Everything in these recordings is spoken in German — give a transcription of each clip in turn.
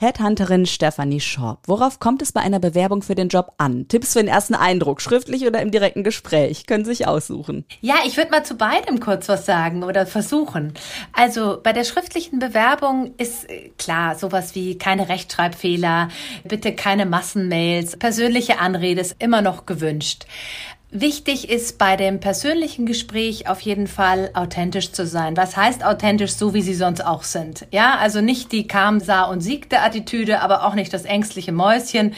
Headhunterin Stephanie Schorb. Worauf kommt es bei einer Bewerbung für den Job an? Tipps für den ersten Eindruck, schriftlich oder im direkten Gespräch? Können Sie sich aussuchen. Ja, ich würde mal zu beidem kurz was sagen oder versuchen. Also bei der schriftlichen Bewerbung ist äh, klar sowas wie keine Rechtschreibfehler, bitte keine Massenmails, persönliche Anrede ist immer noch gewünscht. Wichtig ist bei dem persönlichen Gespräch auf jeden Fall authentisch zu sein. Was heißt authentisch, so wie sie sonst auch sind? Ja, also nicht die kam, sah und siegte Attitüde, aber auch nicht das ängstliche Mäuschen,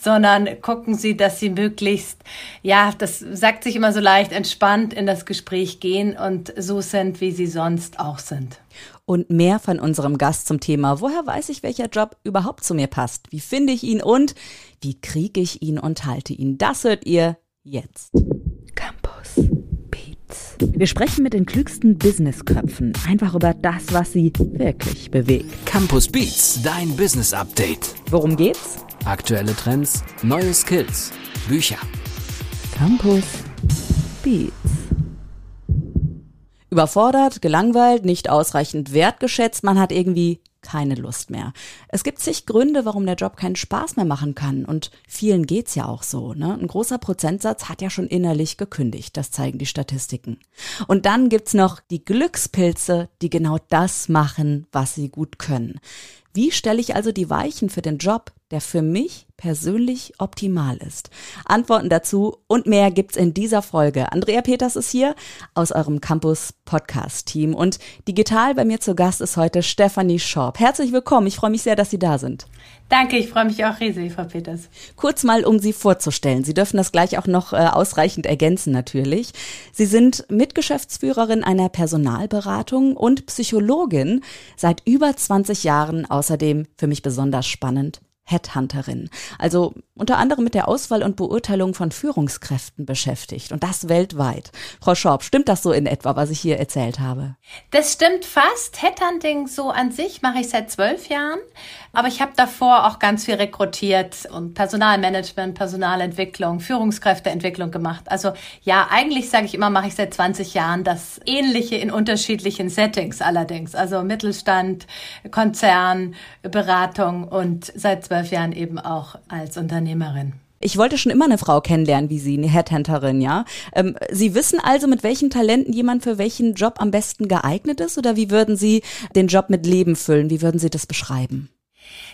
sondern gucken Sie, dass Sie möglichst, ja, das sagt sich immer so leicht, entspannt in das Gespräch gehen und so sind, wie Sie sonst auch sind und mehr von unserem Gast zum Thema, woher weiß ich, welcher Job überhaupt zu mir passt? Wie finde ich ihn und wie kriege ich ihn und halte ihn? Das hört ihr jetzt. Campus Beats. Wir sprechen mit den klügsten Businessköpfen einfach über das, was sie wirklich bewegt. Campus Beats, dein Business Update. Worum geht's? Aktuelle Trends, neue Skills, Bücher. Campus Beats. Überfordert, gelangweilt, nicht ausreichend wertgeschätzt, man hat irgendwie keine Lust mehr. Es gibt zig Gründe, warum der Job keinen Spaß mehr machen kann und vielen geht's ja auch so. Ne? Ein großer Prozentsatz hat ja schon innerlich gekündigt, das zeigen die Statistiken. Und dann gibt's noch die Glückspilze, die genau das machen, was sie gut können. Wie stelle ich also die Weichen für den Job, der für mich persönlich optimal ist? Antworten dazu und mehr gibt's in dieser Folge. Andrea Peters ist hier aus eurem Campus Podcast Team und digital bei mir zu Gast ist heute Stefanie Schorb. Herzlich willkommen. Ich freue mich sehr, dass Sie da sind. Danke, ich freue mich auch riesig, Frau Peters. Kurz mal, um Sie vorzustellen. Sie dürfen das gleich auch noch äh, ausreichend ergänzen natürlich. Sie sind Mitgeschäftsführerin einer Personalberatung und Psychologin seit über 20 Jahren. Außerdem für mich besonders spannend Headhunterin, also unter anderem mit der Auswahl und Beurteilung von Führungskräften beschäftigt und das weltweit. Frau Schorb, stimmt das so in etwa, was ich hier erzählt habe? Das stimmt fast. Headhunting so an sich mache ich seit zwölf Jahren, aber ich habe davor auch ganz viel rekrutiert und Personalmanagement, Personalentwicklung, Führungskräfteentwicklung gemacht. Also ja, eigentlich sage ich immer, mache ich seit 20 Jahren das Ähnliche in unterschiedlichen Settings allerdings. Also Mittelstand, Konzern, Beratung und seit zwölf Jahren eben auch als Unternehmerin. Ich wollte schon immer eine Frau kennenlernen wie Sie, eine Headhunterin, ja. Ähm, Sie wissen also, mit welchen Talenten jemand für welchen Job am besten geeignet ist? Oder wie würden Sie den Job mit Leben füllen? Wie würden Sie das beschreiben?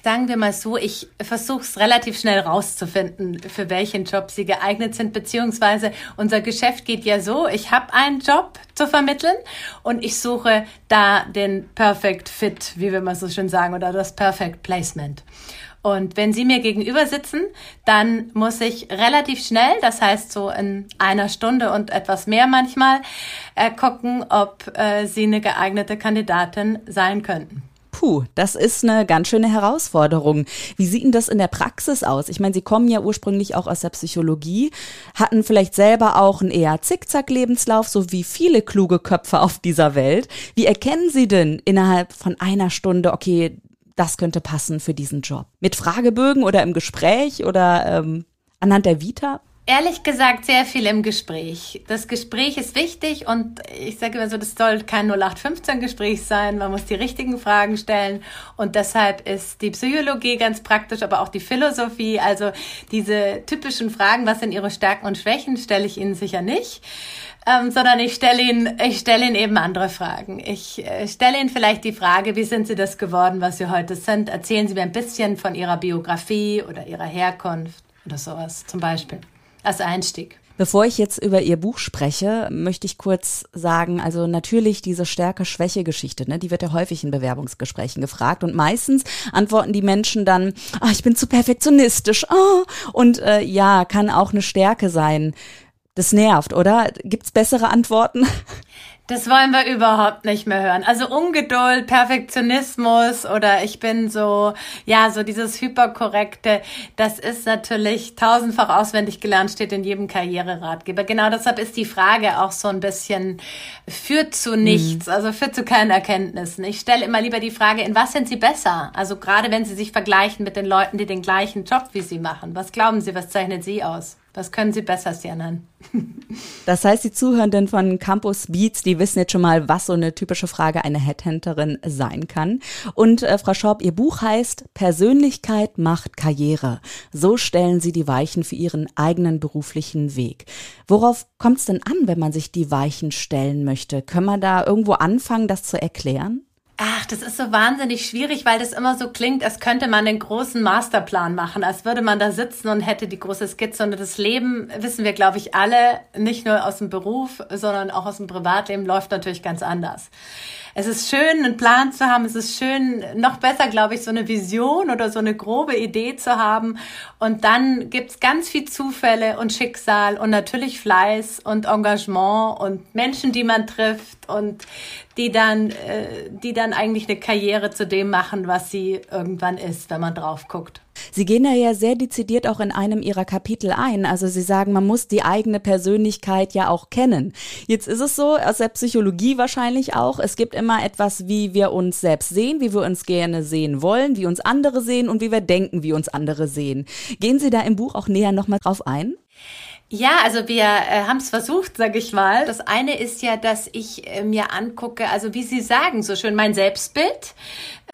Sagen wir mal so, ich versuche es relativ schnell rauszufinden, für welchen Job sie geeignet sind, beziehungsweise unser Geschäft geht ja so, ich habe einen Job zu vermitteln und ich suche da den Perfect Fit, wie wir mal so schön sagen, oder das Perfect Placement. Und wenn Sie mir gegenüber sitzen, dann muss ich relativ schnell, das heißt so in einer Stunde und etwas mehr manchmal, äh, gucken, ob äh, Sie eine geeignete Kandidatin sein könnten. Puh, das ist eine ganz schöne Herausforderung. Wie sieht denn das in der Praxis aus? Ich meine, Sie kommen ja ursprünglich auch aus der Psychologie, hatten vielleicht selber auch einen eher Zickzack-Lebenslauf, so wie viele kluge Köpfe auf dieser Welt. Wie erkennen Sie denn innerhalb von einer Stunde, okay, das könnte passen für diesen Job? Mit Fragebögen oder im Gespräch oder ähm, anhand der Vita? Ehrlich gesagt, sehr viel im Gespräch. Das Gespräch ist wichtig und ich sage immer so, das soll kein 0815-Gespräch sein. Man muss die richtigen Fragen stellen und deshalb ist die Psychologie ganz praktisch, aber auch die Philosophie. Also diese typischen Fragen, was sind Ihre Stärken und Schwächen, stelle ich Ihnen sicher nicht ähm, sondern ich stelle Ihnen, ich stelle Ihnen eben andere Fragen. Ich äh, stelle Ihnen vielleicht die Frage, wie sind Sie das geworden, was Sie heute sind? Erzählen Sie mir ein bisschen von Ihrer Biografie oder Ihrer Herkunft oder sowas zum Beispiel als Einstieg. Bevor ich jetzt über Ihr Buch spreche, möchte ich kurz sagen, also natürlich diese Stärke-Schwäche-Geschichte, ne, die wird ja häufig in Bewerbungsgesprächen gefragt und meistens antworten die Menschen dann, ah, ich bin zu perfektionistisch, ah, und äh, ja, kann auch eine Stärke sein. Das nervt, oder? Gibt's bessere Antworten? Das wollen wir überhaupt nicht mehr hören. Also Ungeduld, Perfektionismus oder ich bin so, ja, so dieses Hyperkorrekte, das ist natürlich tausendfach auswendig gelernt, steht in jedem Karriereratgeber. Genau deshalb ist die Frage auch so ein bisschen, führt zu mhm. nichts, mhm. also führt zu keinen Erkenntnissen. Ich stelle immer lieber die Frage, in was sind Sie besser? Also gerade wenn Sie sich vergleichen mit den Leuten, die den gleichen Job wie Sie machen. Was glauben Sie, was zeichnet Sie aus? Was können Sie besser, Sianan? Das heißt, die Zuhörenden von Campus Beats, die wissen jetzt schon mal, was so eine typische Frage einer Headhunterin sein kann. Und äh, Frau Schorb, Ihr Buch heißt Persönlichkeit macht Karriere. So stellen Sie die Weichen für Ihren eigenen beruflichen Weg. Worauf kommt es denn an, wenn man sich die Weichen stellen möchte? Können wir da irgendwo anfangen, das zu erklären? Ach, das ist so wahnsinnig schwierig, weil das immer so klingt, als könnte man einen großen Masterplan machen, als würde man da sitzen und hätte die große Skizze. Und das Leben, wissen wir, glaube ich, alle, nicht nur aus dem Beruf, sondern auch aus dem Privatleben, läuft natürlich ganz anders es ist schön, einen Plan zu haben. Es ist schön, noch besser, glaube ich, so eine Vision oder so eine grobe Idee zu haben. Und dann gibt's ganz viel Zufälle und Schicksal und natürlich Fleiß und Engagement und Menschen, die man trifft und die dann, äh, die dann eigentlich eine Karriere zu dem machen, was sie irgendwann ist, wenn man drauf guckt. Sie gehen da ja sehr dezidiert auch in einem Ihrer Kapitel ein. Also Sie sagen, man muss die eigene Persönlichkeit ja auch kennen. Jetzt ist es so, aus der Psychologie wahrscheinlich auch, es gibt immer etwas, wie wir uns selbst sehen, wie wir uns gerne sehen wollen, wie uns andere sehen und wie wir denken, wie uns andere sehen. Gehen Sie da im Buch auch näher nochmal drauf ein? Ja, also wir äh, haben es versucht, sage ich mal. Das eine ist ja, dass ich äh, mir angucke, also wie Sie sagen so schön, mein Selbstbild.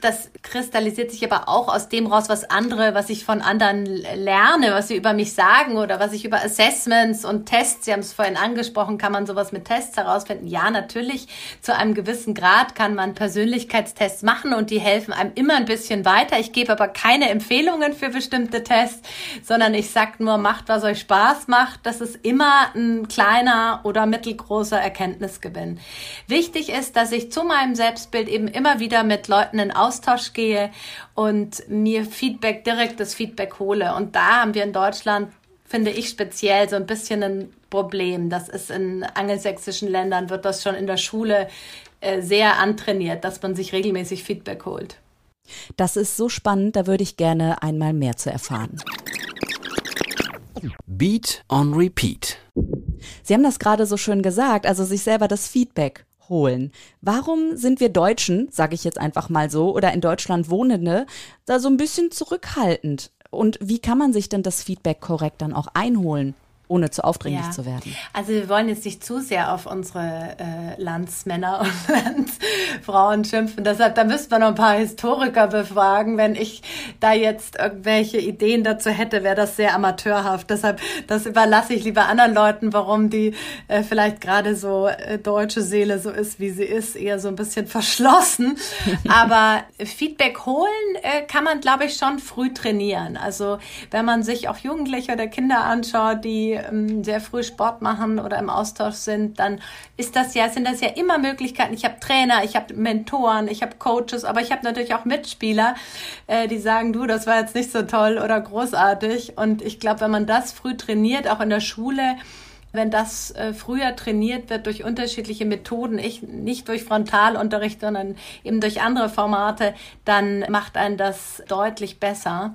Das kristallisiert sich aber auch aus dem raus, was andere, was ich von anderen lerne, was sie über mich sagen oder was ich über Assessments und Tests, Sie haben es vorhin angesprochen, kann man sowas mit Tests herausfinden? Ja, natürlich. Zu einem gewissen Grad kann man Persönlichkeitstests machen und die helfen einem immer ein bisschen weiter. Ich gebe aber keine Empfehlungen für bestimmte Tests, sondern ich sag nur, macht, was euch Spaß macht. Das ist immer ein kleiner oder mittelgroßer Erkenntnisgewinn. Wichtig ist, dass ich zu meinem Selbstbild eben immer wieder mit Leuten in Austausch gehe und mir Feedback, direktes Feedback hole. Und da haben wir in Deutschland, finde ich speziell, so ein bisschen ein Problem. Das ist in angelsächsischen Ländern, wird das schon in der Schule äh, sehr antrainiert, dass man sich regelmäßig Feedback holt. Das ist so spannend, da würde ich gerne einmal mehr zu erfahren. Beat on Repeat. Sie haben das gerade so schön gesagt, also sich selber das Feedback holen. Warum sind wir Deutschen, sage ich jetzt einfach mal so, oder in Deutschland Wohnende, da so ein bisschen zurückhaltend? Und wie kann man sich denn das Feedback korrekt dann auch einholen? Ohne zu aufdringlich ja. zu werden. Also wir wollen jetzt nicht zu sehr auf unsere äh, Landsmänner und Landsfrauen schimpfen. Deshalb, da müssten wir noch ein paar Historiker befragen. Wenn ich da jetzt irgendwelche Ideen dazu hätte, wäre das sehr amateurhaft. Deshalb, das überlasse ich lieber anderen Leuten, warum die äh, vielleicht gerade so äh, deutsche Seele so ist, wie sie ist, eher so ein bisschen verschlossen. Aber Feedback holen äh, kann man, glaube ich, schon früh trainieren. Also wenn man sich auch Jugendliche oder Kinder anschaut, die ähm, sehr früh Sport machen oder im Austausch sind, dann ist das ja, sind das ja immer Möglichkeiten. Ich habe Trainer, ich habe Mentoren, ich habe Coaches, aber ich habe natürlich auch Mitspieler, äh, die sagen, du, das war jetzt nicht so toll oder großartig. Und ich glaube, wenn man das früh trainiert, auch in der Schule, wenn das äh, früher trainiert wird durch unterschiedliche Methoden, ich, nicht durch Frontalunterricht, sondern eben durch andere Formate, dann macht einen das deutlich besser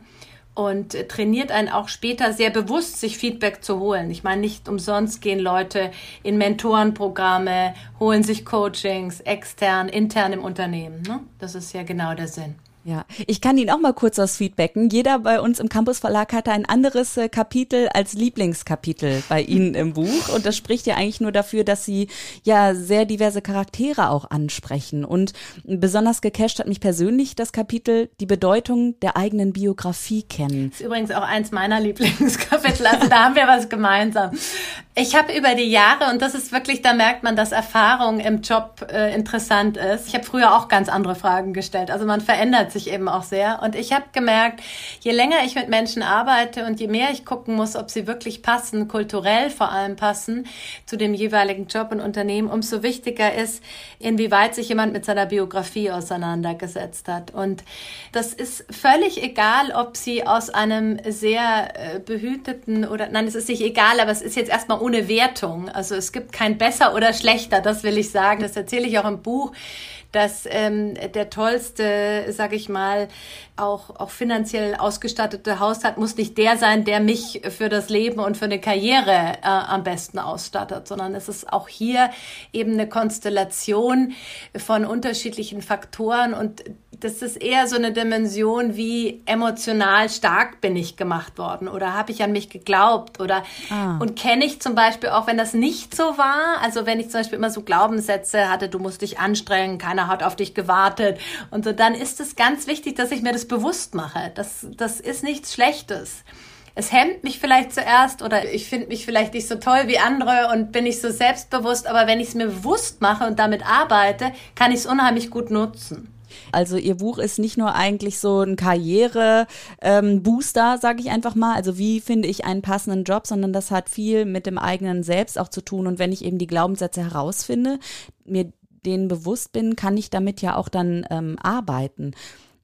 und trainiert einen auch später sehr bewusst, sich Feedback zu holen. Ich meine, nicht umsonst gehen Leute in Mentorenprogramme, holen sich Coachings extern, intern im Unternehmen. Ne? Das ist ja genau der Sinn. Ja, ich kann Ihnen auch mal kurz was feedbacken. Jeder bei uns im Campus Verlag hatte ein anderes äh, Kapitel als Lieblingskapitel bei Ihnen im Buch. Und das spricht ja eigentlich nur dafür, dass Sie ja sehr diverse Charaktere auch ansprechen. Und besonders gecasht hat mich persönlich das Kapitel Die Bedeutung der eigenen Biografie kennen. Das ist übrigens auch eins meiner Lieblingskapitel. Also da haben wir was gemeinsam. Ich habe über die Jahre, und das ist wirklich, da merkt man, dass Erfahrung im Job äh, interessant ist. Ich habe früher auch ganz andere Fragen gestellt. Also man sich eben auch sehr. Und ich habe gemerkt, je länger ich mit Menschen arbeite und je mehr ich gucken muss, ob sie wirklich passen, kulturell vor allem passen zu dem jeweiligen Job und Unternehmen, umso wichtiger ist, inwieweit sich jemand mit seiner Biografie auseinandergesetzt hat. Und das ist völlig egal, ob sie aus einem sehr äh, behüteten oder, nein, es ist nicht egal, aber es ist jetzt erstmal ohne Wertung. Also es gibt kein besser oder schlechter, das will ich sagen. Das erzähle ich auch im Buch dass ähm, der tollste, sag ich mal, auch, auch finanziell ausgestattete Haushalt muss nicht der sein, der mich für das Leben und für eine Karriere äh, am besten ausstattet, sondern es ist auch hier eben eine Konstellation von unterschiedlichen Faktoren und das ist eher so eine Dimension, wie emotional stark bin ich gemacht worden oder habe ich an mich geglaubt oder ah. und kenne ich zum Beispiel auch, wenn das nicht so war, also wenn ich zum Beispiel immer so Glaubenssätze hatte, du musst dich anstrengen, keiner hat auf dich gewartet und so, dann ist es ganz wichtig, dass ich mir das bewusst mache. Das, das ist nichts Schlechtes es hemmt mich vielleicht zuerst oder ich finde mich vielleicht nicht so toll wie andere und bin nicht so selbstbewusst, aber wenn ich es mir bewusst mache und damit arbeite, kann ich es unheimlich gut nutzen. Also ihr Buch ist nicht nur eigentlich so ein Karriere-Booster, ähm, sage ich einfach mal. Also wie finde ich einen passenden Job, sondern das hat viel mit dem eigenen Selbst auch zu tun. Und wenn ich eben die Glaubenssätze herausfinde, mir denen bewusst bin, kann ich damit ja auch dann ähm, arbeiten.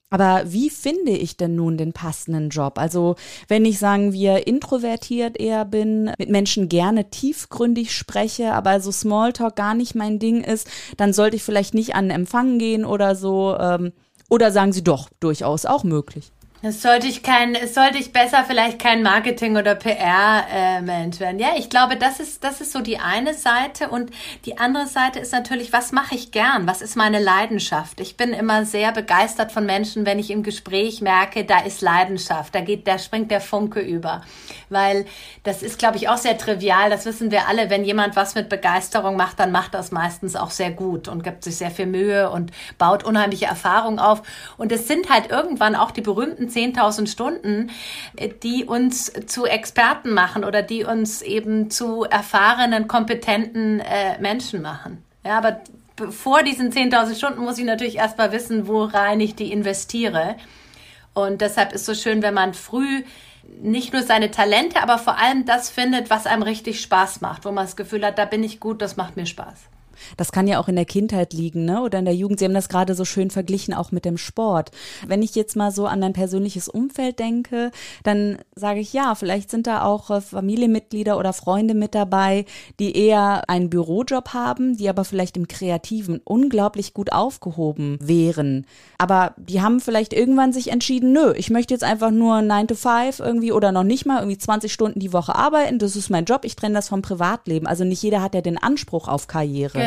Aber wie finde ich denn nun den passenden Job? Also wenn ich sagen wir introvertiert eher bin, mit Menschen gerne tiefgründig spreche, aber so Smalltalk gar nicht mein Ding ist, dann sollte ich vielleicht nicht an Empfang gehen oder so. Ähm, oder sagen Sie doch, durchaus auch möglich. Es sollte ich kein, sollte ich besser vielleicht kein Marketing oder PR-Mensch äh, werden. Ja, ich glaube, das ist, das ist so die eine Seite und die andere Seite ist natürlich, was mache ich gern? Was ist meine Leidenschaft? Ich bin immer sehr begeistert von Menschen, wenn ich im Gespräch merke, da ist Leidenschaft, da geht, da springt der Funke über, weil das ist, glaube ich, auch sehr trivial. Das wissen wir alle. Wenn jemand was mit Begeisterung macht, dann macht das meistens auch sehr gut und gibt sich sehr viel Mühe und baut unheimliche Erfahrungen auf. Und es sind halt irgendwann auch die berühmten 10.000 Stunden, äh, die uns zu Experten machen oder die uns eben zu erfahrenen, kompetenten äh, Menschen machen. Ja, aber vor diesen 10.000 Stunden muss ich natürlich erstmal wissen, worein ich die investiere. Und deshalb ist so schön, wenn man früh nicht nur seine Talente, aber vor allem das findet, was einem richtig Spaß macht, wo man das Gefühl hat, da bin ich gut, das macht mir Spaß. Das kann ja auch in der Kindheit liegen, ne? Oder in der Jugend. Sie haben das gerade so schön verglichen, auch mit dem Sport. Wenn ich jetzt mal so an mein persönliches Umfeld denke, dann sage ich ja, vielleicht sind da auch äh, Familienmitglieder oder Freunde mit dabei, die eher einen Bürojob haben, die aber vielleicht im Kreativen unglaublich gut aufgehoben wären. Aber die haben vielleicht irgendwann sich entschieden, nö, ich möchte jetzt einfach nur 9 to 5 irgendwie oder noch nicht mal irgendwie 20 Stunden die Woche arbeiten. Das ist mein Job. Ich trenne das vom Privatleben. Also nicht jeder hat ja den Anspruch auf Karriere. Genau.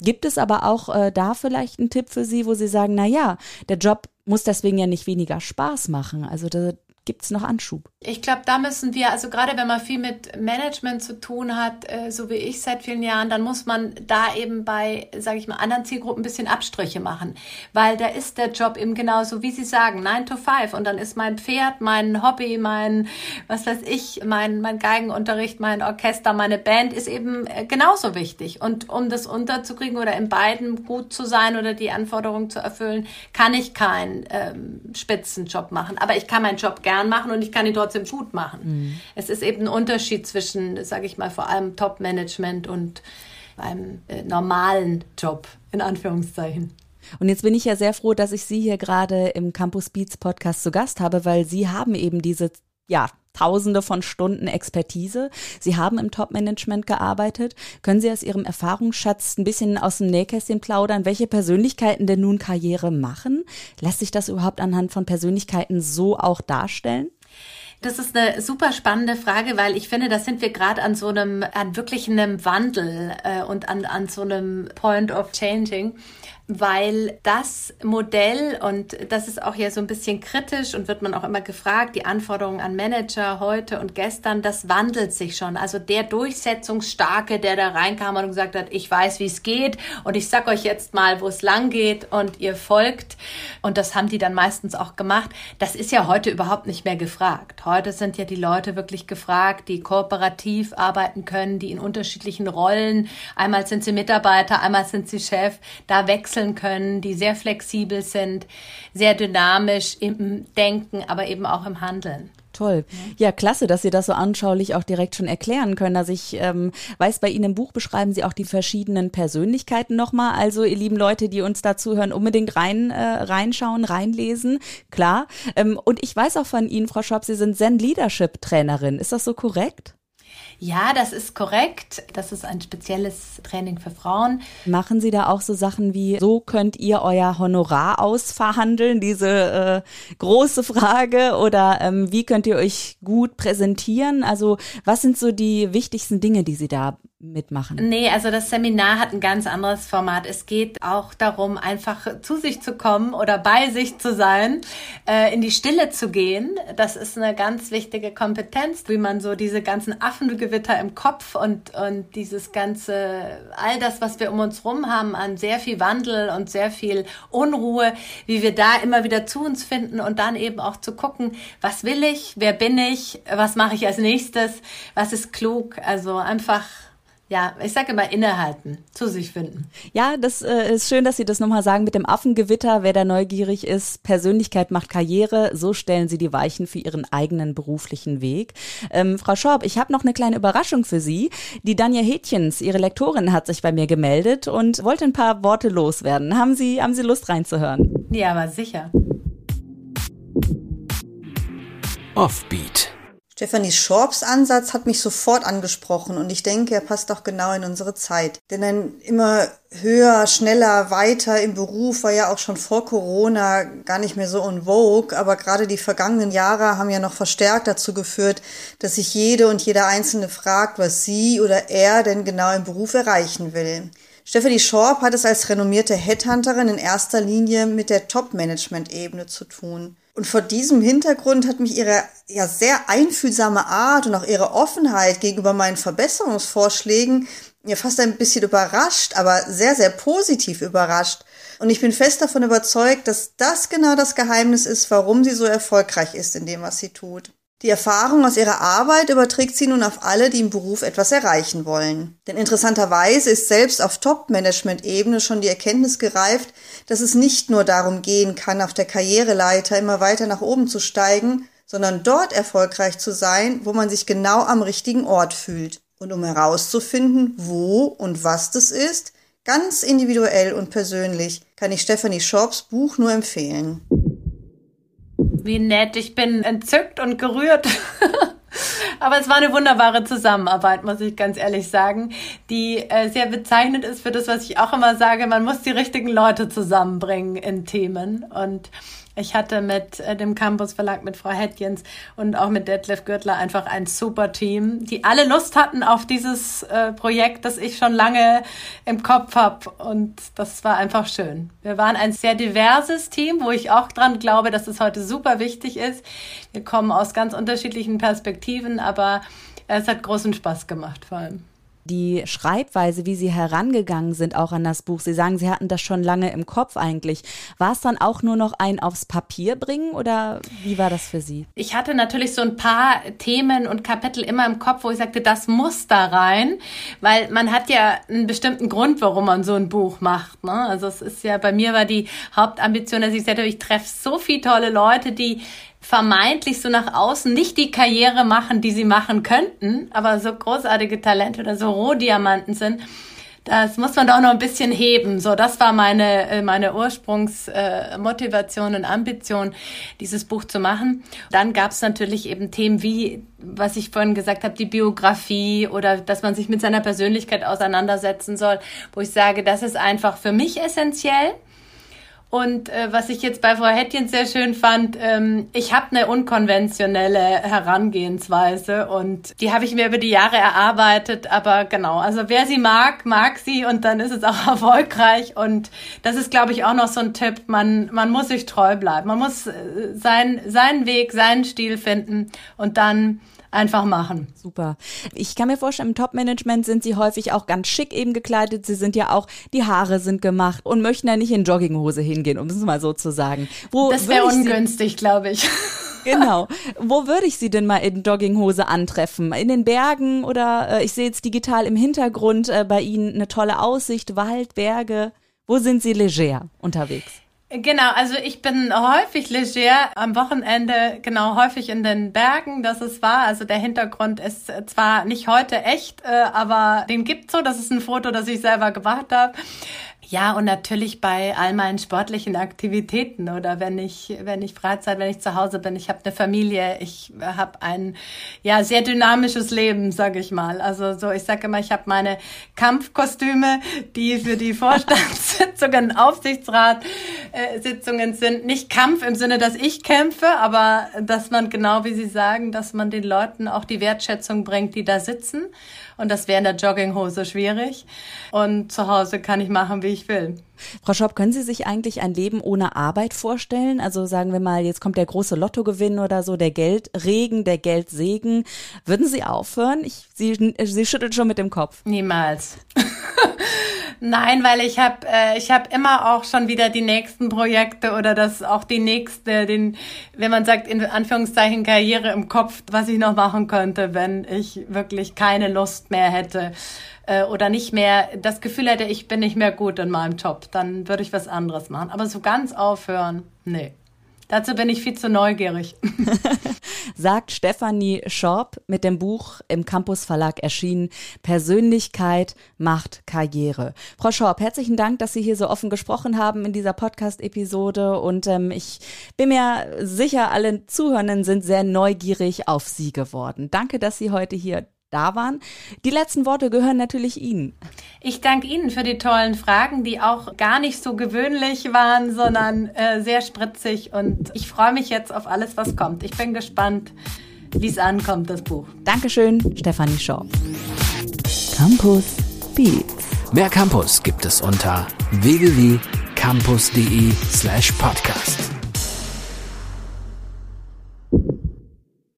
Gibt es aber auch äh, da vielleicht einen Tipp für Sie, wo Sie sagen, na ja, der Job muss deswegen ja nicht weniger Spaß machen. Also da, gibt es noch Anschub? Ich glaube, da müssen wir, also gerade wenn man viel mit Management zu tun hat, äh, so wie ich seit vielen Jahren, dann muss man da eben bei, sage ich mal, anderen Zielgruppen ein bisschen Abstriche machen. Weil da ist der Job eben genauso, wie Sie sagen, 9 to 5 und dann ist mein Pferd, mein Hobby, mein, was weiß ich, mein, mein Geigenunterricht, mein Orchester, meine Band ist eben äh, genauso wichtig. Und um das unterzukriegen oder in beiden gut zu sein oder die Anforderungen zu erfüllen, kann ich keinen ähm, Spitzenjob machen. Aber ich kann meinen Job gerne gern machen und ich kann ihn trotzdem gut machen. Mhm. Es ist eben ein Unterschied zwischen, sage ich mal, vor allem Top-Management und einem äh, normalen Job, in Anführungszeichen. Und jetzt bin ich ja sehr froh, dass ich Sie hier gerade im Campus Beats Podcast zu Gast habe, weil Sie haben eben diese, ja, Tausende von Stunden Expertise. Sie haben im Top-Management gearbeitet. Können Sie aus Ihrem Erfahrungsschatz ein bisschen aus dem Nähkästchen plaudern, welche Persönlichkeiten denn nun Karriere machen? Lässt sich das überhaupt anhand von Persönlichkeiten so auch darstellen? Das ist eine super spannende Frage, weil ich finde, da sind wir gerade an so einem, an wirklich einem Wandel äh, und an, an so einem Point of Changing weil das Modell, und das ist auch ja so ein bisschen kritisch und wird man auch immer gefragt, die Anforderungen an Manager heute und gestern, das wandelt sich schon. Also der Durchsetzungsstarke, der da reinkam und gesagt hat, ich weiß, wie es geht und ich sag euch jetzt mal, wo es lang geht und ihr folgt. Und das haben die dann meistens auch gemacht. Das ist ja heute überhaupt nicht mehr gefragt. Heute sind ja die Leute wirklich gefragt, die kooperativ arbeiten können, die in unterschiedlichen Rollen, einmal sind sie Mitarbeiter, einmal sind sie Chef, da wechseln wechseln können, die sehr flexibel sind, sehr dynamisch im Denken, aber eben auch im Handeln. Toll. Ja, klasse, dass Sie das so anschaulich auch direkt schon erklären können. Also ich ähm, weiß, bei Ihnen im Buch beschreiben Sie auch die verschiedenen Persönlichkeiten nochmal. Also ihr lieben Leute, die uns dazuhören, unbedingt rein äh, reinschauen, reinlesen. Klar. Ähm, und ich weiß auch von Ihnen, Frau Schwab, Sie sind Zen Leadership Trainerin. Ist das so korrekt? Ja, das ist korrekt. Das ist ein spezielles Training für Frauen. Machen Sie da auch so Sachen wie, so könnt ihr euer Honorar ausverhandeln, diese äh, große Frage? Oder ähm, wie könnt ihr euch gut präsentieren? Also was sind so die wichtigsten Dinge, die Sie da mitmachen? Nee, also das Seminar hat ein ganz anderes Format. Es geht auch darum, einfach zu sich zu kommen oder bei sich zu sein, äh, in die Stille zu gehen. Das ist eine ganz wichtige Kompetenz, wie man so diese ganzen Affengewitter im Kopf und, und dieses ganze, all das, was wir um uns rum haben an sehr viel Wandel und sehr viel Unruhe, wie wir da immer wieder zu uns finden und dann eben auch zu gucken, was will ich, wer bin ich, was mache ich als nächstes, was ist klug. Also einfach ja, ich sage immer innehalten, zu sich finden. Ja, das äh, ist schön, dass Sie das nochmal sagen mit dem Affengewitter. Wer da neugierig ist, Persönlichkeit macht Karriere. So stellen Sie die Weichen für Ihren eigenen beruflichen Weg. Ähm, Frau Schorb, ich habe noch eine kleine Überraschung für Sie. Die Danja Hätchens, Ihre Lektorin, hat sich bei mir gemeldet und wollte ein paar Worte loswerden. Haben Sie, haben Sie Lust reinzuhören? Ja, aber sicher. Offbeat. Stephanie Schorps Ansatz hat mich sofort angesprochen und ich denke, er passt auch genau in unsere Zeit. Denn ein immer höher, schneller, weiter im Beruf war ja auch schon vor Corona gar nicht mehr so en vogue, aber gerade die vergangenen Jahre haben ja noch verstärkt dazu geführt, dass sich jede und jeder Einzelne fragt, was sie oder er denn genau im Beruf erreichen will. Stephanie Schorb hat es als renommierte Headhunterin in erster Linie mit der Top-Management-Ebene zu tun. Und vor diesem Hintergrund hat mich ihre ja sehr einfühlsame Art und auch ihre Offenheit gegenüber meinen Verbesserungsvorschlägen ja fast ein bisschen überrascht, aber sehr, sehr positiv überrascht. Und ich bin fest davon überzeugt, dass das genau das Geheimnis ist, warum sie so erfolgreich ist in dem, was sie tut. Die Erfahrung aus ihrer Arbeit überträgt sie nun auf alle, die im Beruf etwas erreichen wollen. Denn interessanterweise ist selbst auf Top-Management-Ebene schon die Erkenntnis gereift, dass es nicht nur darum gehen kann, auf der Karriereleiter immer weiter nach oben zu steigen, sondern dort erfolgreich zu sein, wo man sich genau am richtigen Ort fühlt. Und um herauszufinden, wo und was das ist, ganz individuell und persönlich, kann ich Stephanie Schorps Buch nur empfehlen. Wie nett. Ich bin entzückt und gerührt. Aber es war eine wunderbare Zusammenarbeit, muss ich ganz ehrlich sagen, die äh, sehr bezeichnend ist für das, was ich auch immer sage. Man muss die richtigen Leute zusammenbringen in Themen. Und ich hatte mit äh, dem Campus Verlag, mit Frau Hettjens und auch mit Detlef Gürtler einfach ein super Team, die alle Lust hatten auf dieses äh, Projekt, das ich schon lange im Kopf habe. Und das war einfach schön. Wir waren ein sehr diverses Team, wo ich auch dran glaube, dass es heute super wichtig ist. Wir kommen aus ganz unterschiedlichen Perspektiven, aber es hat großen Spaß gemacht vor allem die Schreibweise, wie Sie herangegangen sind, auch an das Buch. Sie sagen, Sie hatten das schon lange im Kopf eigentlich. War es dann auch nur noch ein aufs Papier bringen oder wie war das für Sie? Ich hatte natürlich so ein paar Themen und Kapitel immer im Kopf, wo ich sagte, das muss da rein, weil man hat ja einen bestimmten Grund, warum man so ein Buch macht. Ne? Also es ist ja, bei mir war die Hauptambition, dass ich sagte, ich treffe so viele tolle Leute, die vermeintlich so nach außen nicht die Karriere machen, die sie machen könnten, aber so großartige Talente oder so Rohdiamanten sind, das muss man doch noch ein bisschen heben. So, das war meine, äh, meine Ursprungsmotivation äh, und Ambition, dieses Buch zu machen. Dann gab es natürlich eben Themen wie, was ich vorhin gesagt habe, die Biografie oder dass man sich mit seiner Persönlichkeit auseinandersetzen soll, wo ich sage, das ist einfach für mich essentiell. Und äh, was ich jetzt bei Frau Hettchen sehr schön fand, ähm, ich habe eine unkonventionelle Herangehensweise und die habe ich mir über die Jahre erarbeitet. Aber genau, also wer sie mag, mag sie und dann ist es auch erfolgreich. Und das ist, glaube ich, auch noch so ein Tipp. Man, man muss sich treu bleiben. Man muss äh, sein, seinen Weg, seinen Stil finden und dann einfach machen. Super. Ich kann mir vorstellen, im Top-Management sind sie häufig auch ganz schick eben gekleidet. Sie sind ja auch, die Haare sind gemacht und möchten ja nicht in Jogginghose hingehen, um es mal so zu sagen. Wo das wäre ungünstig, glaube ich. Genau. Wo würde ich Sie denn mal in Jogginghose antreffen? In den Bergen oder äh, ich sehe jetzt digital im Hintergrund äh, bei Ihnen eine tolle Aussicht, Wald, Berge. Wo sind Sie leger unterwegs? Genau, also ich bin häufig leger am Wochenende, genau häufig in den Bergen, das ist wahr. Also der Hintergrund ist zwar nicht heute echt, äh, aber den gibt so. Das ist ein Foto, das ich selber gemacht habe. Ja, und natürlich bei all meinen sportlichen Aktivitäten oder wenn ich, wenn ich Freizeit, wenn ich zu Hause bin, ich habe eine Familie, ich habe ein ja sehr dynamisches Leben, sage ich mal. Also so, ich sage immer, ich habe meine Kampfkostüme, die für die Vorstandssitzungen, Aufsichtsratssitzungen sind. Nicht Kampf im Sinne, dass ich kämpfe, aber dass man genau wie Sie sagen, dass man den Leuten auch die Wertschätzung bringt, die da sitzen. Und das wäre in der Jogginghose schwierig. Und zu Hause kann ich machen, wie ich will. Frau Schopp, können Sie sich eigentlich ein Leben ohne Arbeit vorstellen? Also sagen wir mal, jetzt kommt der große Lottogewinn oder so, der Geldregen, der Geldsegen. Würden Sie aufhören? Ich, Sie, Sie schüttelt schon mit dem Kopf. Niemals. Nein, weil ich habe äh, ich habe immer auch schon wieder die nächsten Projekte oder das auch die nächste, den, wenn man sagt in Anführungszeichen Karriere im Kopf, was ich noch machen könnte, wenn ich wirklich keine Lust mehr hätte äh, oder nicht mehr das Gefühl hätte, ich bin nicht mehr gut in meinem Job, dann würde ich was anderes machen. Aber so ganz aufhören, nee. Dazu bin ich viel zu neugierig. Sagt Stefanie Schorb mit dem Buch im Campus Verlag erschienen Persönlichkeit macht Karriere. Frau Schorb, herzlichen Dank, dass Sie hier so offen gesprochen haben in dieser Podcast-Episode und ähm, ich bin mir sicher, alle Zuhörenden sind sehr neugierig auf Sie geworden. Danke, dass Sie heute hier da waren. Die letzten Worte gehören natürlich Ihnen. Ich danke Ihnen für die tollen Fragen, die auch gar nicht so gewöhnlich waren, sondern äh, sehr spritzig. Und ich freue mich jetzt auf alles, was kommt. Ich bin gespannt, wie es ankommt, das Buch. Dankeschön, Stefanie Schau. Campus Beats. Mehr Campus gibt es unter www.campus.de slash podcast.